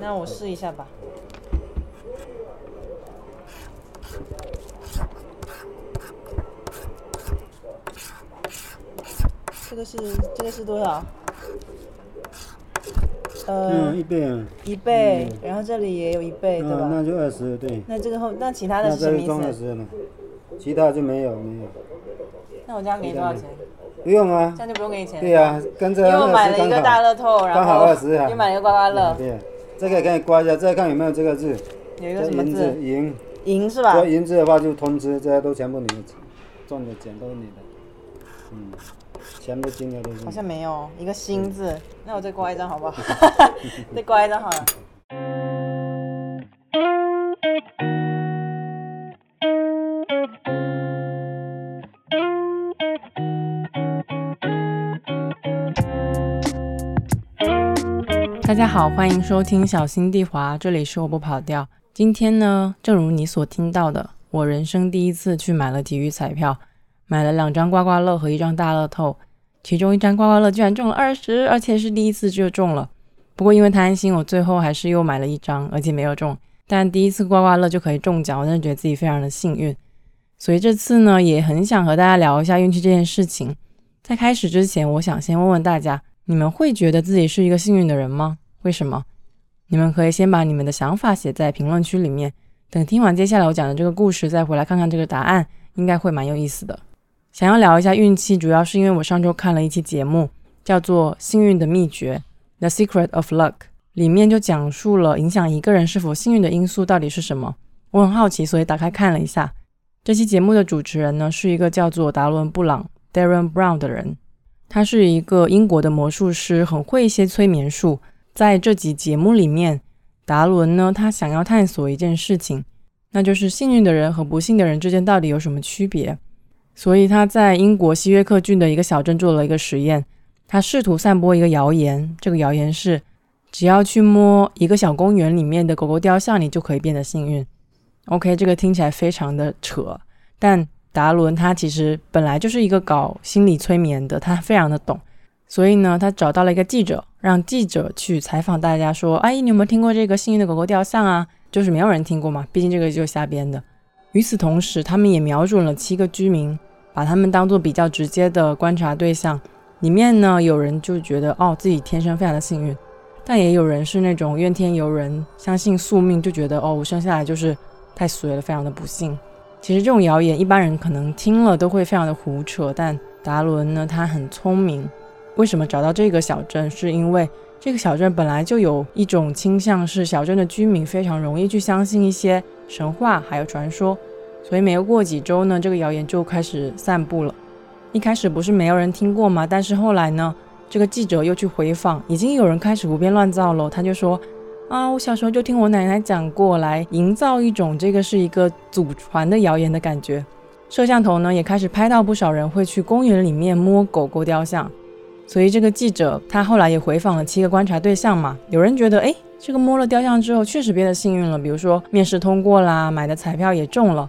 那我试一下吧。这个是这个是多少？呃嗯，，一倍啊，一倍，然后这里也有一倍，对啊，吧？那就二十，对，那这个后，那其他的那是什么意这个装二思？十了，其他就没有没有，那我这样给你多少钱？不用啊这，样就不用给你钱。对呀、跟着因为我个买了一个大乐透，然后刚好20啊又买了一个刮刮乐，对呀、这个可以刮一下，再看有没有这个字，有一个银什么字？银，银是吧？要银字的话就通知，这些都全部你的，中的奖都是你的，嗯，全部金额都是好像没有一个心字，那我再刮一张好不好？再刮一张好了。大家好，欢迎收听小心地滑，这里是我不跑调。今天呢，正如你所听到的，我人生第一次去买了体育彩票，买了两张刮刮乐和一张大乐透，其中一张刮刮乐居然中了二十，而且是第一次就中了。不过因为贪心，我最后还是又买了一张，而且没有中。但第一次刮刮乐就可以中奖，我真的觉得自己非常的幸运。所以这次呢，也很想和大家聊一下运气这件事情。在开始之前，我想先问问大家，你们会觉得自己是一个幸运的人吗？为什么？你们可以先把你们的想法写在评论区里面，等听完接下来我讲的这个故事，再回来看看这个答案，应该会蛮有意思的。想要聊一下运气，主要是因为我上周看了一期节目，叫做《幸运的秘诀》（The Secret of Luck），里面就讲述了影响一个人是否幸运的因素到底是什么。我很好奇，所以打开看了一下。这期节目的主持人呢，是一个叫做达伦·布朗 （Darren Brown） 的人，他是一个英国的魔术师，很会一些催眠术。在这集节目里面，达伦呢，他想要探索一件事情，那就是幸运的人和不幸的人之间到底有什么区别。所以他在英国西约克郡的一个小镇做了一个实验，他试图散播一个谣言，这个谣言是，只要去摸一个小公园里面的狗狗雕像，你就可以变得幸运。OK，这个听起来非常的扯，但达伦他其实本来就是一个搞心理催眠的，他非常的懂。所以呢，他找到了一个记者，让记者去采访大家，说：“阿姨，你有没有听过这个幸运的狗狗雕像啊？”就是没有人听过嘛，毕竟这个就是瞎编的。与此同时，他们也瞄准了七个居民，把他们当做比较直接的观察对象。里面呢，有人就觉得哦，自己天生非常的幸运，但也有人是那种怨天尤人，相信宿命，就觉得哦，我生下来就是太衰了，非常的不幸。其实这种谣言，一般人可能听了都会非常的胡扯，但达伦呢，他很聪明。为什么找到这个小镇？是因为这个小镇本来就有一种倾向，是小镇的居民非常容易去相信一些神话还有传说，所以没有过几周呢，这个谣言就开始散布了。一开始不是没有人听过吗？但是后来呢，这个记者又去回访，已经有人开始胡编乱造了。他就说：“啊，我小时候就听我奶奶讲过，来营造一种这个是一个祖传的谣言的感觉。”摄像头呢也开始拍到不少人会去公园里面摸狗狗雕像。所以这个记者他后来也回访了七个观察对象嘛，有人觉得，哎，这个摸了雕像之后确实变得幸运了，比如说面试通过啦，买的彩票也中了，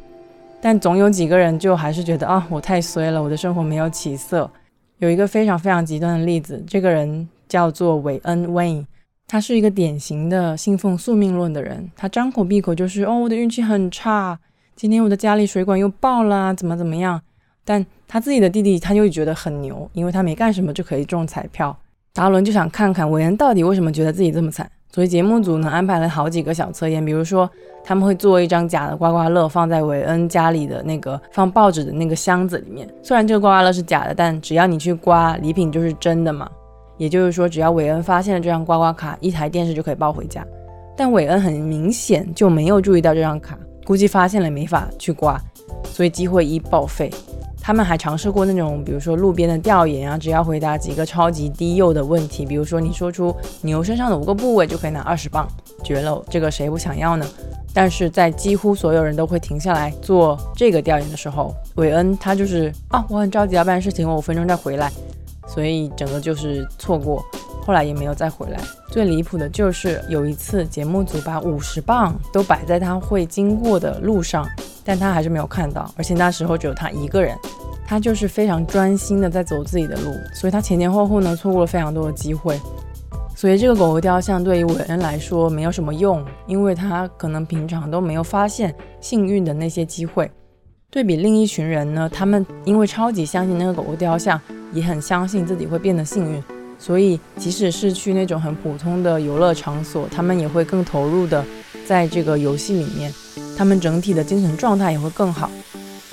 但总有几个人就还是觉得啊，我太衰了，我的生活没有起色。有一个非常非常极端的例子，这个人叫做韦恩 Wayne，他是一个典型的信奉宿命论的人，他张口闭口就是哦，我的运气很差，今天我的家里水管又爆了，怎么怎么样。但他自己的弟弟他就觉得很牛，因为他没干什么就可以中彩票。达伦就想看看韦恩到底为什么觉得自己这么惨，所以节目组呢安排了好几个小测验，比如说他们会做一张假的刮刮乐放在韦恩家里的那个放报纸的那个箱子里面。虽然这个刮刮乐是假的，但只要你去刮，礼品就是真的嘛。也就是说，只要韦恩发现了这张刮刮卡，一台电视就可以抱回家。但韦恩很明显就没有注意到这张卡，估计发现了没法去刮，所以机会一报废。他们还尝试过那种，比如说路边的调研啊，只要回答几个超级低幼的问题，比如说你说出牛身上的五个部位就可以拿二十磅，绝了，这个谁不想要呢？但是在几乎所有人都会停下来做这个调研的时候，韦恩他就是啊，我很着急要办事情，我五分钟再回来，所以整个就是错过，后来也没有再回来。最离谱的就是有一次节目组把五十磅都摆在他会经过的路上。但他还是没有看到，而且那时候只有他一个人，他就是非常专心的在走自己的路，所以他前前后后呢错过了非常多的机会。所以这个狗狗雕像对于韦恩来说没有什么用，因为他可能平常都没有发现幸运的那些机会。对比另一群人呢，他们因为超级相信那个狗狗雕像，也很相信自己会变得幸运，所以即使是去那种很普通的游乐场所，他们也会更投入的在这个游戏里面，他们整体的精神状态也会更好。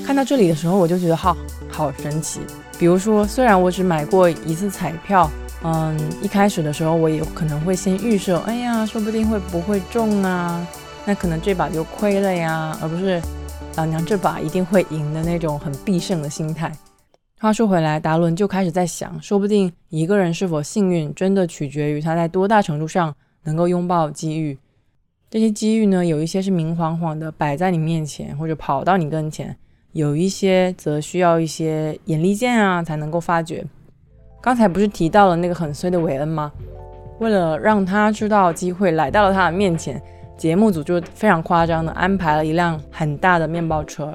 看到这里的时候，我就觉得好好神奇。比如说，虽然我只买过一次彩票，嗯，一开始的时候我也可能会先预设，哎呀，说不定会不会中啊？那可能这把就亏了呀，而不是。老娘这把一定会赢的那种很必胜的心态。话说回来，达伦就开始在想，说不定一个人是否幸运，真的取决于他在多大程度上能够拥抱机遇。这些机遇呢，有一些是明晃晃的摆在你面前，或者跑到你跟前；有一些则需要一些眼力见啊才能够发觉。刚才不是提到了那个很衰的韦恩吗？为了让他知道机会来到了他的面前。节目组就非常夸张的安排了一辆很大的面包车，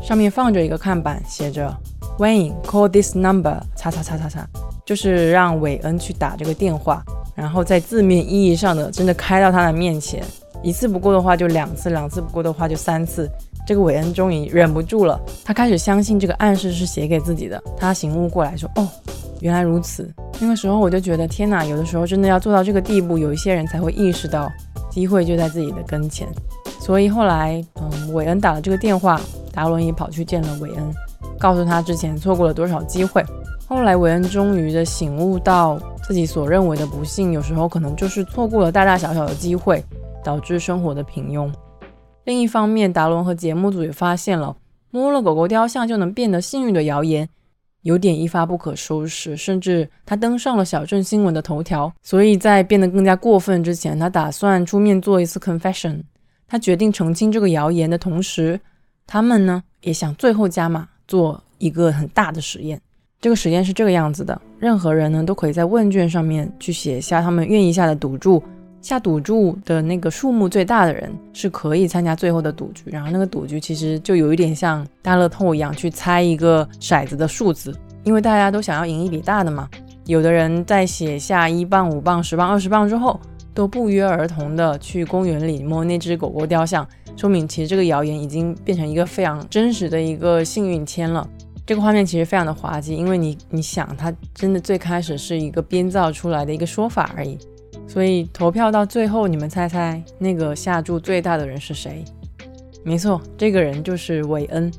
上面放着一个看板，写着 Wayne call this number，叉叉叉叉叉，就是让韦恩去打这个电话，然后在字面意义上的真的开到他的面前，一次不够的话就两次，两次不够的话就三次。这个韦恩终于忍不住了，他开始相信这个暗示是写给自己的，他醒悟过来说，哦，原来如此。那个时候我就觉得天哪，有的时候真的要做到这个地步，有一些人才会意识到。机会就在自己的跟前，所以后来，嗯，韦恩打了这个电话，达伦也跑去见了韦恩，告诉他之前错过了多少机会。后来，韦恩终于的醒悟到自己所认为的不幸，有时候可能就是错过了大大小小的机会，导致生活的平庸。另一方面，达伦和节目组也发现了摸了狗狗雕像就能变得幸运的谣言。有点一发不可收拾，甚至他登上了小镇新闻的头条。所以在变得更加过分之前，他打算出面做一次 confession。他决定澄清这个谣言的同时，他们呢也想最后加码做一个很大的实验。这个实验是这个样子的：任何人呢都可以在问卷上面去写下他们愿意下的赌注。下赌注的那个数目最大的人是可以参加最后的赌局，然后那个赌局其实就有一点像大乐透一样，去猜一个骰子的数字，因为大家都想要赢一笔大的嘛。有的人在写下一磅、五磅、十磅、二十磅之后，都不约而同的去公园里摸那只狗狗雕像，说明其实这个谣言已经变成一个非常真实的一个幸运签了。这个画面其实非常的滑稽，因为你你想，它真的最开始是一个编造出来的一个说法而已。所以投票到最后，你们猜猜那个下注最大的人是谁？没错，这个人就是韦恩，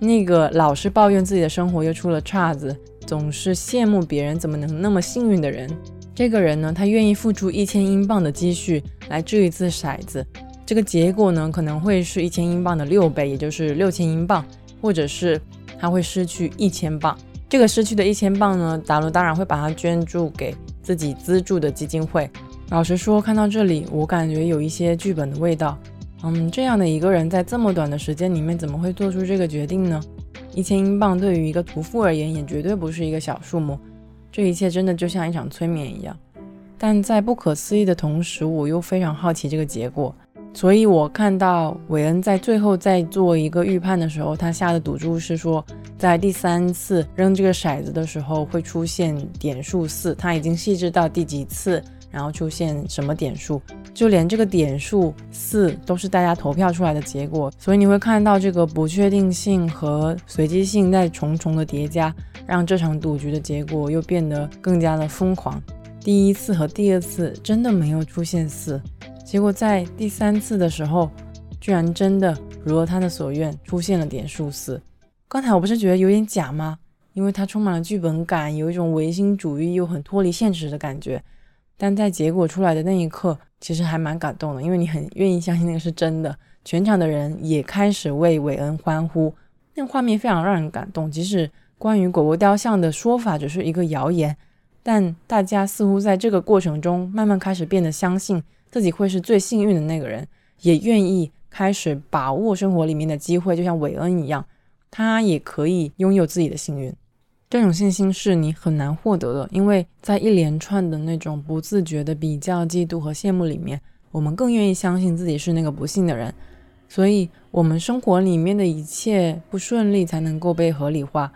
那个老是抱怨自己的生活又出了岔子，总是羡慕别人怎么能那么幸运的人。这个人呢，他愿意付出一千英镑的积蓄来掷一次骰子，这个结果呢可能会是一千英镑的六倍，也就是六千英镑，或者是他会失去一千镑。这个失去的一千镑呢，达伦当然会把它捐助给。自己资助的基金会。老实说，看到这里，我感觉有一些剧本的味道。嗯，这样的一个人在这么短的时间里面，怎么会做出这个决定呢？一千英镑对于一个屠夫而言，也绝对不是一个小数目。这一切真的就像一场催眠一样。但在不可思议的同时，我又非常好奇这个结果。所以我看到韦恩在最后在做一个预判的时候，他下的赌注是说，在第三次扔这个骰子的时候会出现点数四，他已经细致到第几次，然后出现什么点数，就连这个点数四都是大家投票出来的结果。所以你会看到这个不确定性和随机性在重重的叠加，让这场赌局的结果又变得更加的疯狂。第一次和第二次真的没有出现四。结果在第三次的时候，居然真的如了他的所愿，出现了点数四。刚才我不是觉得有点假吗？因为它充满了剧本感，有一种唯心主义又很脱离现实的感觉。但在结果出来的那一刻，其实还蛮感动的，因为你很愿意相信那个是真的。全场的人也开始为韦恩欢呼，那个画面非常让人感动。即使关于狗狗雕像的说法只是一个谣言，但大家似乎在这个过程中慢慢开始变得相信。自己会是最幸运的那个人，也愿意开始把握生活里面的机会，就像韦恩一样，他也可以拥有自己的幸运。这种信心是你很难获得的，因为在一连串的那种不自觉的比较、嫉妒和羡慕里面，我们更愿意相信自己是那个不幸的人，所以我们生活里面的一切不顺利才能够被合理化。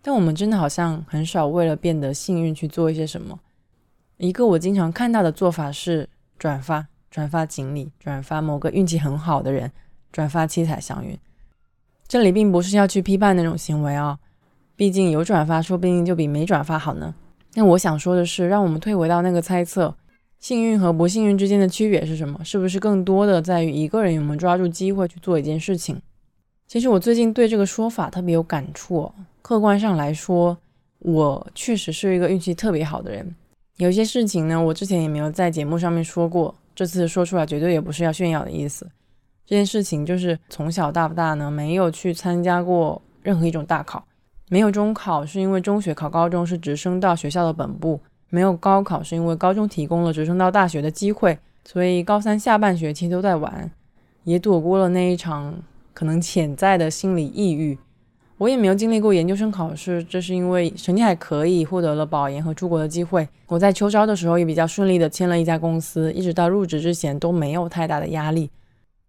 但我们真的好像很少为了变得幸运去做一些什么。一个我经常看到的做法是转发、转发锦鲤、转发某个运气很好的人、转发七彩祥云。这里并不是要去批判那种行为啊，毕竟有转发说不定就比没转发好呢。那我想说的是，让我们退回到那个猜测，幸运和不幸运之间的区别是什么？是不是更多的在于一个人有没有抓住机会去做一件事情？其实我最近对这个说法特别有感触。客观上来说，我确实是一个运气特别好的人。有些事情呢，我之前也没有在节目上面说过，这次说出来绝对也不是要炫耀的意思。这件事情就是从小到大呢，没有去参加过任何一种大考，没有中考是因为中学考高中是直升到学校的本部，没有高考是因为高中提供了直升到大学的机会，所以高三下半学期都在玩，也躲过了那一场。可能潜在的心理抑郁，我也没有经历过研究生考试，这是因为成绩还可以，获得了保研和出国的机会。我在秋招的时候也比较顺利的签了一家公司，一直到入职之前都没有太大的压力。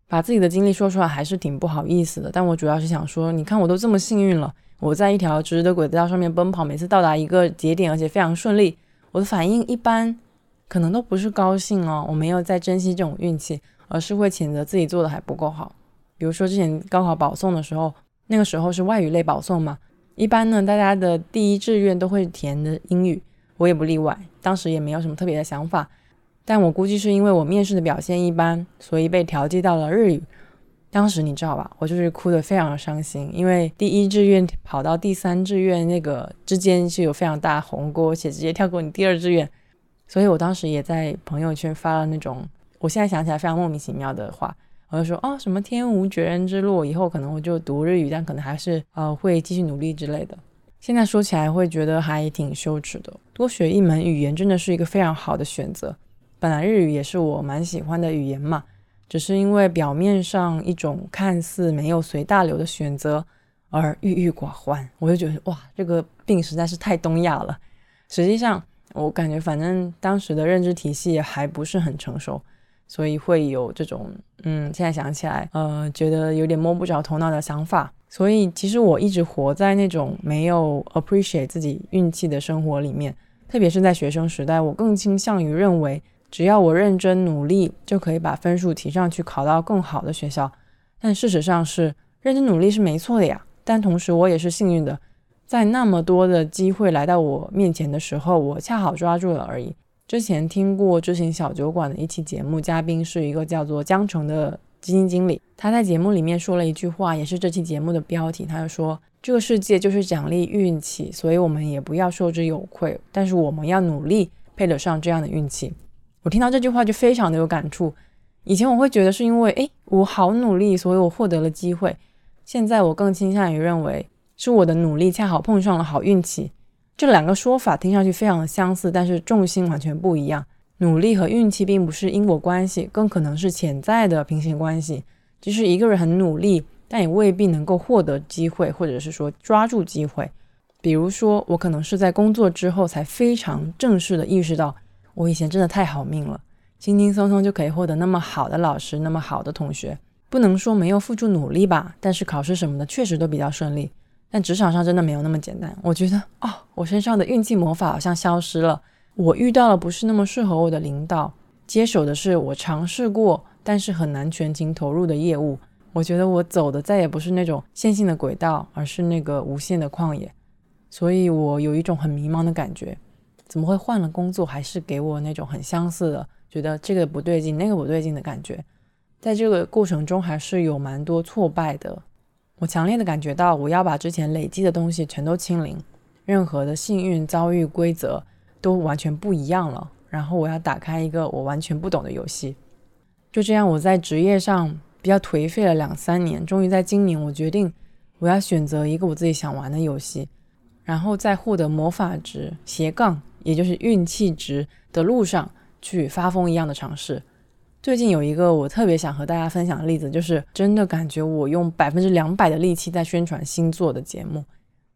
把自己的经历说出来还是挺不好意思的，但我主要是想说，你看我都这么幸运了，我在一条直的轨道上面奔跑，每次到达一个节点，而且非常顺利，我的反应一般，可能都不是高兴哦，我没有在珍惜这种运气，而是会谴责自己做的还不够好。比如说之前高考保送的时候，那个时候是外语类保送嘛，一般呢大家的第一志愿都会填的英语，我也不例外。当时也没有什么特别的想法，但我估计是因为我面试的表现一般，所以被调剂到了日语。当时你知道吧，我就是哭得非常伤心，因为第一志愿跑到第三志愿那个之间是有非常大鸿沟，且直接跳过你第二志愿，所以我当时也在朋友圈发了那种，我现在想起来非常莫名其妙的话。我就说哦，什么天无绝人之路，以后可能我就读日语，但可能还是呃会继续努力之类的。现在说起来会觉得还挺羞耻的。多学一门语言真的是一个非常好的选择。本来日语也是我蛮喜欢的语言嘛，只是因为表面上一种看似没有随大流的选择而郁郁寡欢，我就觉得哇，这个病实在是太东亚了。实际上我感觉反正当时的认知体系还不是很成熟。所以会有这种，嗯，现在想起来，呃，觉得有点摸不着头脑的想法。所以其实我一直活在那种没有 appreciate 自己运气的生活里面，特别是在学生时代，我更倾向于认为，只要我认真努力，就可以把分数提上去，考到更好的学校。但事实上是，认真努力是没错的呀。但同时，我也是幸运的，在那么多的机会来到我面前的时候，我恰好抓住了而已。之前听过知行小酒馆的一期节目，嘉宾是一个叫做江城的基金经理。他在节目里面说了一句话，也是这期节目的标题。他就说：“这个世界就是奖励运气，所以我们也不要受之有愧，但是我们要努力配得上这样的运气。”我听到这句话就非常的有感触。以前我会觉得是因为，诶，我好努力，所以我获得了机会。现在我更倾向于认为，是我的努力恰好碰上了好运气。这两个说法听上去非常的相似，但是重心完全不一样。努力和运气并不是因果关系，更可能是潜在的平行关系。即使一个人很努力，但也未必能够获得机会，或者是说抓住机会。比如说，我可能是在工作之后才非常正式的意识到，我以前真的太好命了，轻轻松松就可以获得那么好的老师，那么好的同学。不能说没有付出努力吧，但是考试什么的确实都比较顺利。但职场上真的没有那么简单。我觉得，哦，我身上的运气魔法好像消失了。我遇到了不是那么适合我的领导，接手的是我尝试过但是很难全情投入的业务。我觉得我走的再也不是那种线性的轨道，而是那个无限的旷野。所以我有一种很迷茫的感觉。怎么会换了工作，还是给我那种很相似的，觉得这个不对劲，那个不对劲的感觉？在这个过程中，还是有蛮多挫败的。我强烈的感觉到，我要把之前累积的东西全都清零，任何的幸运遭遇规则都完全不一样了。然后我要打开一个我完全不懂的游戏。就这样，我在职业上比较颓废了两三年，终于在今年，我决定我要选择一个我自己想玩的游戏，然后在获得魔法值斜杠，也就是运气值的路上去发疯一样的尝试。最近有一个我特别想和大家分享的例子，就是真的感觉我用百分之两百的力气在宣传星座的节目。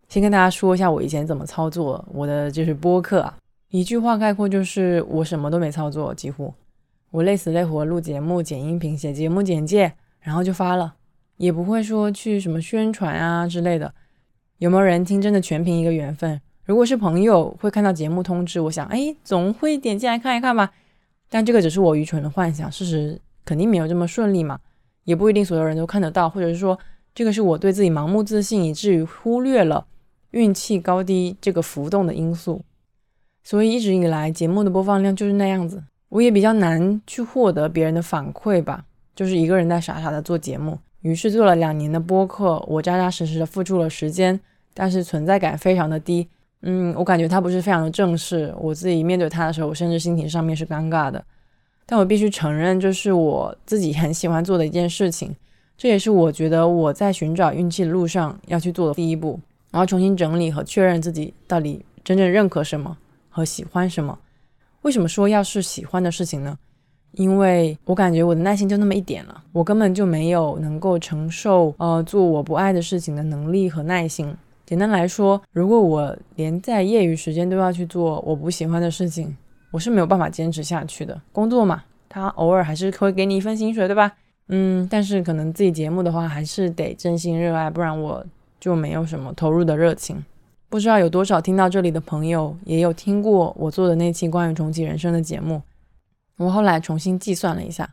先跟大家说一下我以前怎么操作我的就是播客啊，一句话概括就是我什么都没操作，几乎我累死累活录节目、剪音频、写节目简介，然后就发了，也不会说去什么宣传啊之类的。有没有人听真的全凭一个缘分，如果是朋友会看到节目通知，我想，哎，总会点进来看一看吧。但这个只是我愚蠢的幻想，事实肯定没有这么顺利嘛，也不一定所有人都看得到，或者是说，这个是我对自己盲目自信，以至于忽略了运气高低这个浮动的因素。所以一直以来节目的播放量就是那样子，我也比较难去获得别人的反馈吧，就是一个人在傻傻的做节目。于是做了两年的播客，我扎扎实实的付出了时间，但是存在感非常的低。嗯，我感觉他不是非常的正式，我自己面对他的时候，我甚至心情上面是尴尬的。但我必须承认，这是我自己很喜欢做的一件事情，这也是我觉得我在寻找运气的路上要去做的第一步，然后重新整理和确认自己到底真正认可什么和喜欢什么。为什么说要是喜欢的事情呢？因为我感觉我的耐心就那么一点了，我根本就没有能够承受呃做我不爱的事情的能力和耐心。简单来说，如果我连在业余时间都要去做我不喜欢的事情，我是没有办法坚持下去的。工作嘛，他偶尔还是会给你一份薪水，对吧？嗯，但是可能自己节目的话，还是得真心热爱，不然我就没有什么投入的热情。不知道有多少听到这里的朋友也有听过我做的那期关于重启人生的节目。我后来重新计算了一下，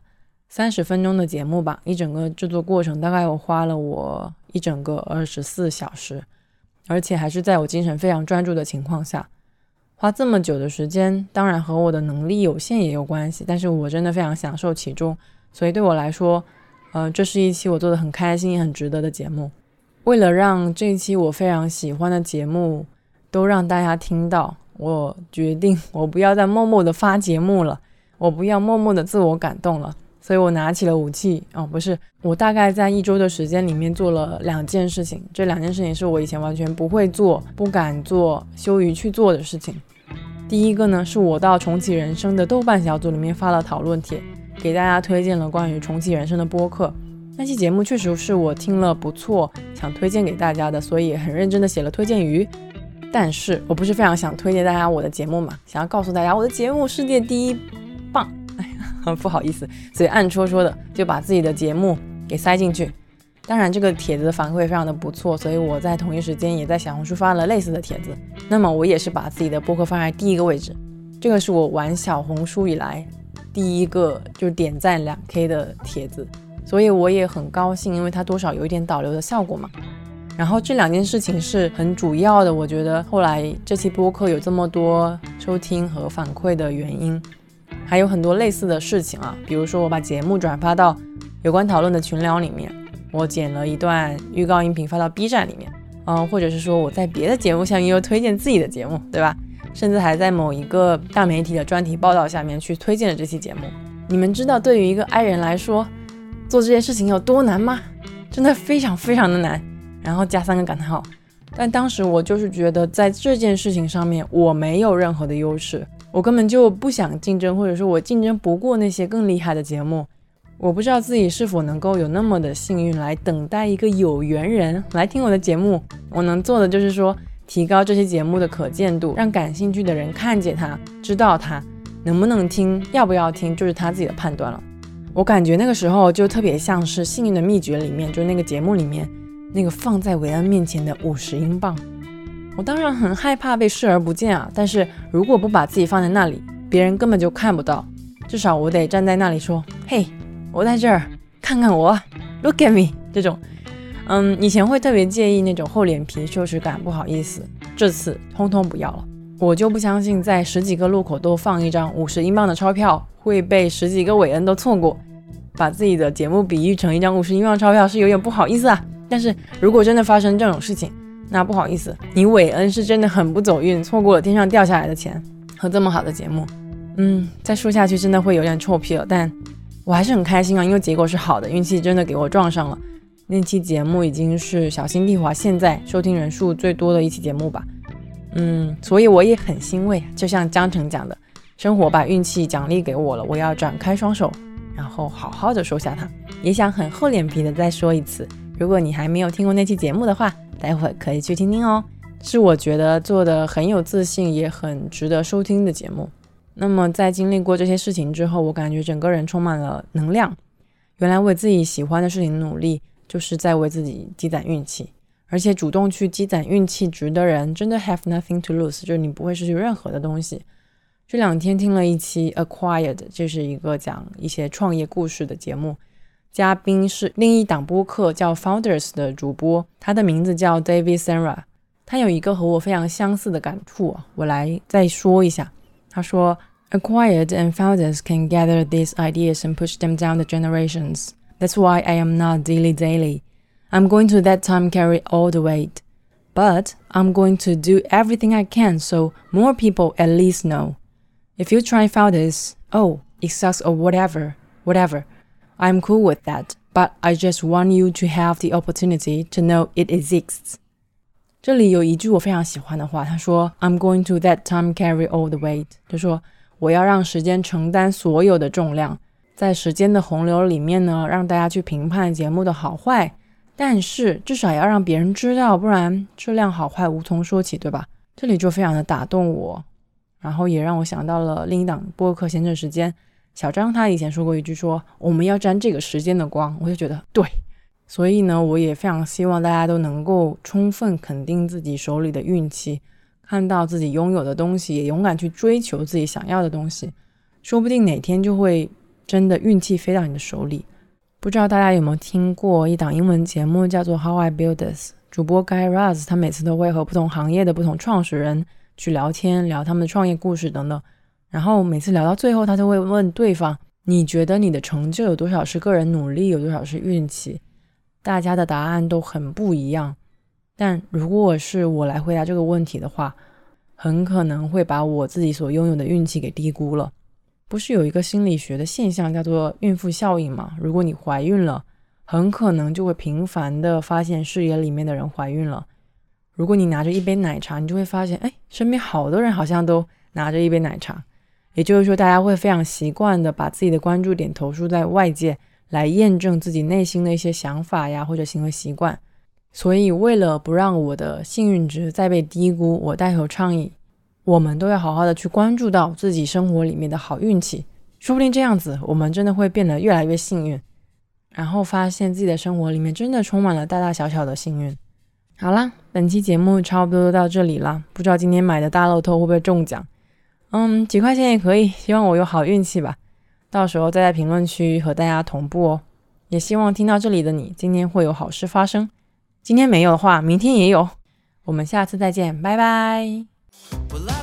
三十分钟的节目吧，一整个制作过程大概我花了我一整个二十四小时。而且还是在我精神非常专注的情况下，花这么久的时间，当然和我的能力有限也有关系。但是我真的非常享受其中，所以对我来说，呃，这是一期我做的很开心也很值得的节目。为了让这一期我非常喜欢的节目都让大家听到，我决定我不要再默默的发节目了，我不要默默的自我感动了。所以我拿起了武器哦，不是，我大概在一周的时间里面做了两件事情，这两件事情是我以前完全不会做、不敢做、羞于去做的事情。第一个呢，是我到重启人生的豆瓣小组里面发了讨论帖，给大家推荐了关于重启人生的播客。那期节目确实是我听了不错，想推荐给大家的，所以很认真的写了推荐语。但是我不是非常想推荐大家我的节目嘛，想要告诉大家我的节目世界第一。不好意思，所以暗戳戳的就把自己的节目给塞进去。当然，这个帖子的反馈非常的不错，所以我在同一时间也在小红书发了类似的帖子。那么我也是把自己的播客放在第一个位置，这个是我玩小红书以来第一个就点赞两 K 的帖子，所以我也很高兴，因为它多少有一点导流的效果嘛。然后这两件事情是很主要的，我觉得后来这期播客有这么多收听和反馈的原因。还有很多类似的事情啊，比如说我把节目转发到有关讨论的群聊里面，我剪了一段预告音频发到 B 站里面，嗯，或者是说我在别的节目下面又推荐自己的节目，对吧？甚至还在某一个大媒体的专题报道下面去推荐了这期节目。你们知道对于一个 I 人来说做这件事情有多难吗？真的非常非常的难。然后加三个感叹号。但当时我就是觉得在这件事情上面我没有任何的优势。我根本就不想竞争，或者说我竞争不过那些更厉害的节目。我不知道自己是否能够有那么的幸运来等待一个有缘人来听我的节目。我能做的就是说，提高这些节目的可见度，让感兴趣的人看见它，知道它能不能听，要不要听，就是他自己的判断了。我感觉那个时候就特别像是《幸运的秘诀》里面，就是那个节目里面那个放在韦恩面前的五十英镑。我当然很害怕被视而不见啊，但是如果不把自己放在那里，别人根本就看不到。至少我得站在那里说：“嘿，我在这儿，看看我，Look at me。”这种，嗯，以前会特别介意那种厚脸皮、羞耻感，不好意思，这次通通不要了。我就不相信在十几个路口都放一张五十英镑的钞票会被十几个韦恩都错过。把自己的节目比喻成一张五十英镑钞票是有点不好意思啊。但是如果真的发生这种事情，那不好意思，你韦恩是真的很不走运，错过了天上掉下来的钱和这么好的节目。嗯，再说下去真的会有点臭屁了，但我还是很开心啊，因为结果是好的，运气真的给我撞上了。那期节目已经是小新地华现在收听人数最多的一期节目吧。嗯，所以我也很欣慰，就像江澄讲的，生活把运气奖励给我了，我要展开双手，然后好好的收下它。也想很厚脸皮的再说一次，如果你还没有听过那期节目的话。待会可以去听听哦，是我觉得做的很有自信，也很值得收听的节目。那么在经历过这些事情之后，我感觉整个人充满了能量。原来为自己喜欢的事情努力，就是在为自己积攒运气。而且主动去积攒运气值的人，真的 have nothing to lose，就是你不会失去任何的东西。这两天听了一期 Acquired，这是一个讲一些创业故事的节目，嘉宾是另一档播客叫 Founders 的主播，他的名字叫 David Senra，他有一个和我非常相似的感触，我来再说一下。他说，Acquired and Founders can gather these ideas and push them down the generations. That's why I am not dilly daily. I'm going to that time carry all the weight. But I'm going to do everything I can so more people at least know. If you try and found this, oh, it sucks or whatever, whatever, I'm cool with that. But I just want you to have the opportunity to know it exists. 这里有一句我非常喜欢的话，他说：“I'm going to that time carry all the weight。”就说我要让时间承担所有的重量，在时间的洪流里面呢，让大家去评判节目的好坏。但是至少要让别人知道，不然质量好坏无从说起，对吧？这里就非常的打动我，然后也让我想到了另一档播客《闲着时间》，小张他以前说过一句，说我们要沾这个时间的光，我就觉得对。所以呢，我也非常希望大家都能够充分肯定自己手里的运气，看到自己拥有的东西，也勇敢去追求自己想要的东西，说不定哪天就会真的运气飞到你的手里。不知道大家有没有听过一档英文节目，叫做《How I Build This》。主播 Guy Raz，他每次都会和不同行业的不同创始人去聊天，聊他们的创业故事等等。然后每次聊到最后，他就会问对方：“你觉得你的成就有多少是个人努力，有多少是运气？”大家的答案都很不一样。但如果是我来回答这个问题的话，很可能会把我自己所拥有的运气给低估了。不是有一个心理学的现象叫做孕妇效应吗？如果你怀孕了，很可能就会频繁的发现视野里面的人怀孕了。如果你拿着一杯奶茶，你就会发现，哎，身边好多人好像都拿着一杯奶茶。也就是说，大家会非常习惯的把自己的关注点投注在外界，来验证自己内心的一些想法呀或者行为习惯。所以，为了不让我的幸运值再被低估，我带头倡议。我们都要好好的去关注到自己生活里面的好运气，说不定这样子我们真的会变得越来越幸运，然后发现自己的生活里面真的充满了大大小小的幸运。好啦，本期节目差不多就到这里啦，不知道今天买的大乐透会不会中奖？嗯，几块钱也可以，希望我有好运气吧。到时候再在评论区和大家同步哦。也希望听到这里的你今天会有好事发生，今天没有的话，明天也有。我们下次再见，拜拜。Well,